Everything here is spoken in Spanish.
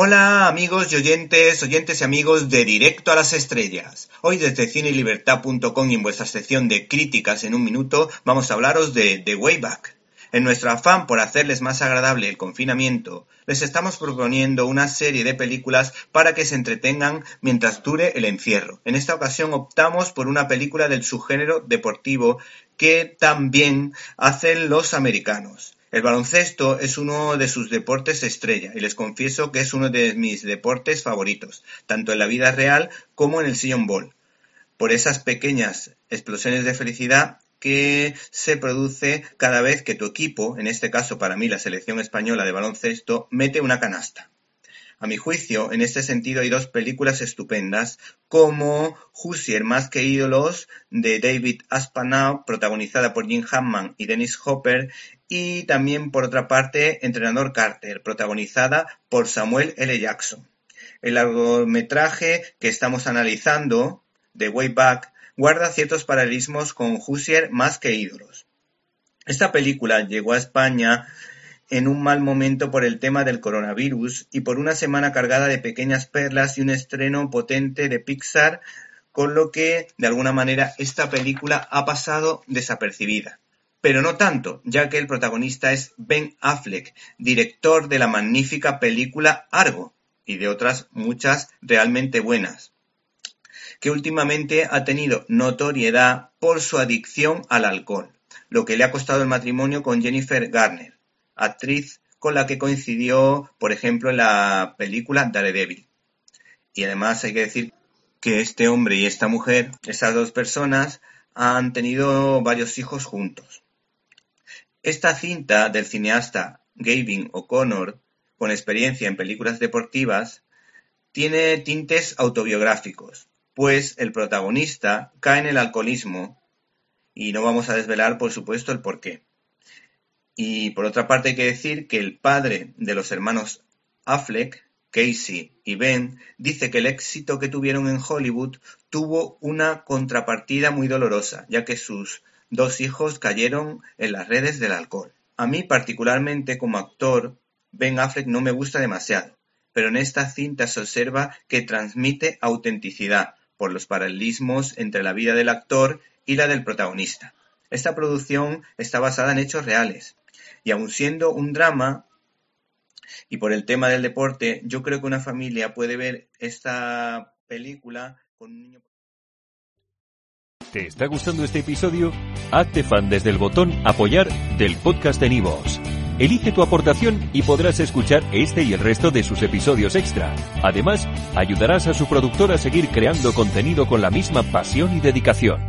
Hola amigos y oyentes, oyentes y amigos de Directo a las Estrellas. Hoy desde cinelibertad.com y en vuestra sección de críticas en un minuto vamos a hablaros de The Wayback. En nuestro afán por hacerles más agradable el confinamiento, les estamos proponiendo una serie de películas para que se entretengan mientras dure el encierro. En esta ocasión optamos por una película del subgénero deportivo que también hacen los americanos. El baloncesto es uno de sus deportes estrella y les confieso que es uno de mis deportes favoritos, tanto en la vida real como en el sillón ball, por esas pequeñas explosiones de felicidad que se produce cada vez que tu equipo, en este caso para mí la selección española de baloncesto, mete una canasta. A mi juicio, en este sentido hay dos películas estupendas, como Hussier más que ídolos de David Aspanow, protagonizada por Jim Hammond y Dennis Hopper, y también por otra parte Entrenador Carter, protagonizada por Samuel L. Jackson. El largometraje que estamos analizando, The Way Back, guarda ciertos paralelismos con Hussier más que ídolos. Esta película llegó a España en un mal momento por el tema del coronavirus y por una semana cargada de pequeñas perlas y un estreno potente de Pixar, con lo que, de alguna manera, esta película ha pasado desapercibida. Pero no tanto, ya que el protagonista es Ben Affleck, director de la magnífica película Argo y de otras muchas realmente buenas, que últimamente ha tenido notoriedad por su adicción al alcohol, lo que le ha costado el matrimonio con Jennifer Garner actriz con la que coincidió, por ejemplo, en la película Daredevil. Y además hay que decir que este hombre y esta mujer, estas dos personas, han tenido varios hijos juntos. Esta cinta del cineasta Gavin O'Connor, con experiencia en películas deportivas, tiene tintes autobiográficos, pues el protagonista cae en el alcoholismo y no vamos a desvelar, por supuesto, el porqué. Y por otra parte hay que decir que el padre de los hermanos Affleck, Casey y Ben, dice que el éxito que tuvieron en Hollywood tuvo una contrapartida muy dolorosa, ya que sus dos hijos cayeron en las redes del alcohol. A mí particularmente como actor, Ben Affleck no me gusta demasiado, pero en esta cinta se observa que transmite autenticidad por los paralelismos entre la vida del actor y la del protagonista. Esta producción está basada en hechos reales, y aun siendo un drama, y por el tema del deporte, yo creo que una familia puede ver esta película con un niño. ¿Te está gustando este episodio? Hazte fan desde el botón Apoyar del podcast de Nivos. Elige tu aportación y podrás escuchar este y el resto de sus episodios extra. Además, ayudarás a su productor a seguir creando contenido con la misma pasión y dedicación.